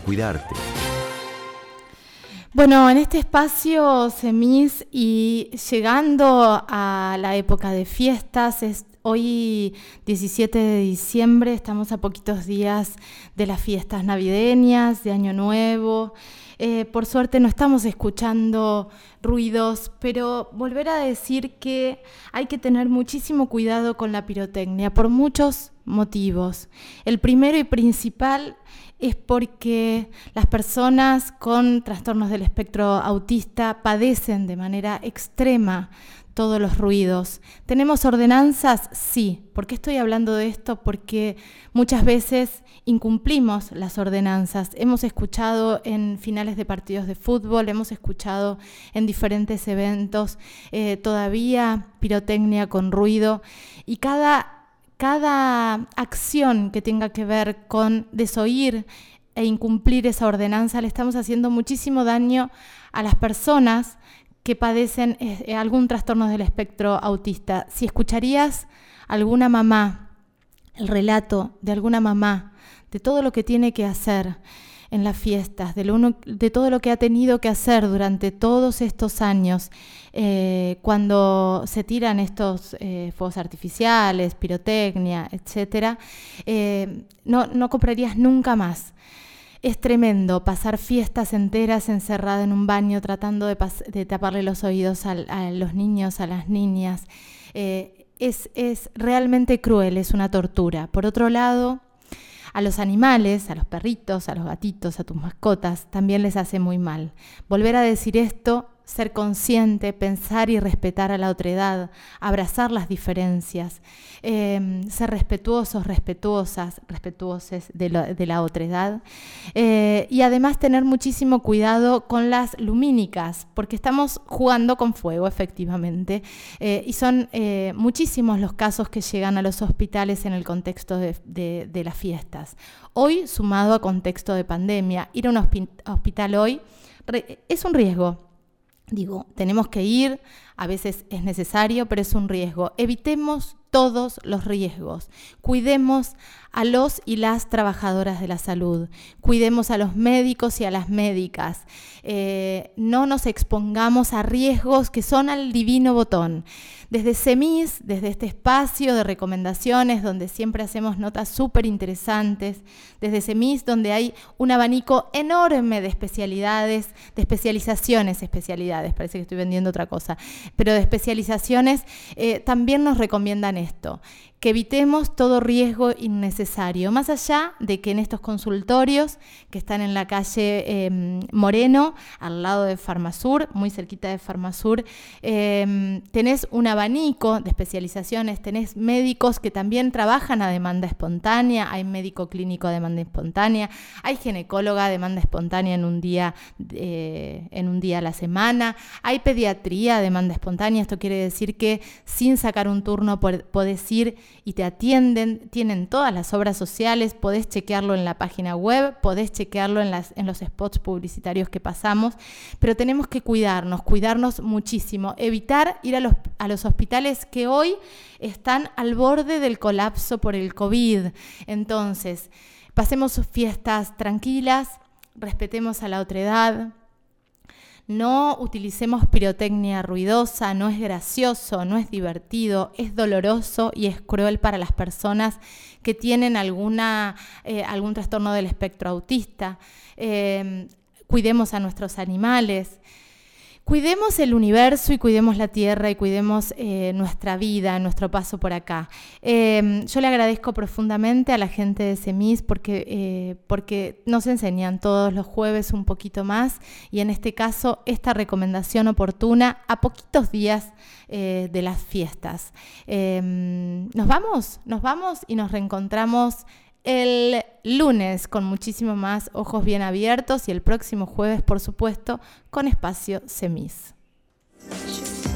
cuidarte. Bueno, en este espacio Semis y llegando a la época de fiestas, es hoy 17 de diciembre, estamos a poquitos días de las fiestas navideñas, de Año Nuevo. Eh, por suerte no estamos escuchando ruidos, pero volver a decir que hay que tener muchísimo cuidado con la pirotecnia por muchos motivos. El primero y principal es porque las personas con trastornos del espectro autista padecen de manera extrema todos los ruidos. ¿Tenemos ordenanzas? Sí. ¿Por qué estoy hablando de esto? Porque muchas veces incumplimos las ordenanzas. Hemos escuchado en finales de partidos de fútbol, hemos escuchado en diferentes eventos eh, todavía pirotecnia con ruido y cada cada acción que tenga que ver con desoír e incumplir esa ordenanza, le estamos haciendo muchísimo daño a las personas que padecen eh, algún trastorno del espectro autista. Si escucharías alguna mamá, el relato de alguna mamá, de todo lo que tiene que hacer, en las fiestas, de, todo lo que ha tenido que hacer durante todos estos años, eh, cuando se tiran estos eh, fuegos artificiales, pirotecnia, etc., eh, no, comprarías nunca más. Es tremendo pasar fiestas enteras encerrada en un baño tratando de, taparle los oídos a, los niños, a las niñas. es realmente cruel, es una tortura. Por otro lado, a los animales, a los perritos, a los gatitos, a tus mascotas, también les hace muy mal. Volver a decir esto ser consciente, pensar y respetar a la otredad, abrazar las diferencias, em, ser respetuosos, respetuosas, respetuosos de, la otredad eh, y además tener muchísimo cuidado con las lumínicas, porque estamos jugando con fuego efectivamente eh, y son eh, muchísimos los casos que llegan a los hospitales en el contexto de, de las fiestas. Hoy, sumado a contexto de pandemia, ir a un hospital hoy es un riesgo Digo, tenemos que ir, a veces es necesario, pero es un riesgo. Evitemos todos los riesgos. Cuidemos a los y las trabajadoras de la salud. Cuidemos a los médicos y a las médicas. Eh, no nos expongamos a riesgos que son al divino botón. Desde SEMIS, desde este espacio de recomendaciones donde siempre hacemos notas súper interesantes, desde SEMIS donde hay un abanico enorme de especialidades, de especializaciones, especialidades, parece que estoy vendiendo otra cosa, pero de especializaciones, eh, también nos recomiendan esto, que evitemos todo riesgo innecesario, más allá de que en estos consultorios que están en la calle em, Moreno, al lado de Farmasur, muy cerquita de Farmasur, em, tenés un abanico de especializaciones, tenés médicos que también trabajan a demanda espontánea, hay médico clínico a demanda espontánea, hay ginecóloga a demanda espontánea en un día, eh, en un día a la semana, hay pediatría a demanda espontánea, esto quiere decir que sin sacar un turno podés ir y te atienden, tienen todas las obras sociales, podés chequearlo en la página web, podés chequearlo en, las, en los spots publicitarios que pasamos, pero tenemos que cuidarnos, cuidarnos muchísimo, evitar ir a los, a los hospitales que hoy están al borde del colapso por el COVID. Entonces, pasemos fiestas tranquilas, respetemos a la otra edad, no utilicemos pirotecnia ruidosa, no es gracioso, no es divertido, es doloroso y es cruel para las personas que tienen alguna, eh, algún trastorno del espectro autista. Eh, cuidemos a nuestros animales. Cuidemos el universo y cuidemos la tierra y cuidemos eh, nuestra vida, nuestro paso por acá. Em, yo le agradezco profundamente a la gente de SEMIS porque, eh, porque nos enseñan todos los jueves un poquito más y en este caso esta recomendación oportuna a poquitos días eh, de las fiestas. Em, nos vamos, nos vamos y nos reencontramos el lunes con muchísimo más ojos bien abiertos y el próximo jueves, por supuesto, con espacio semis.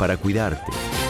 para cuidarte.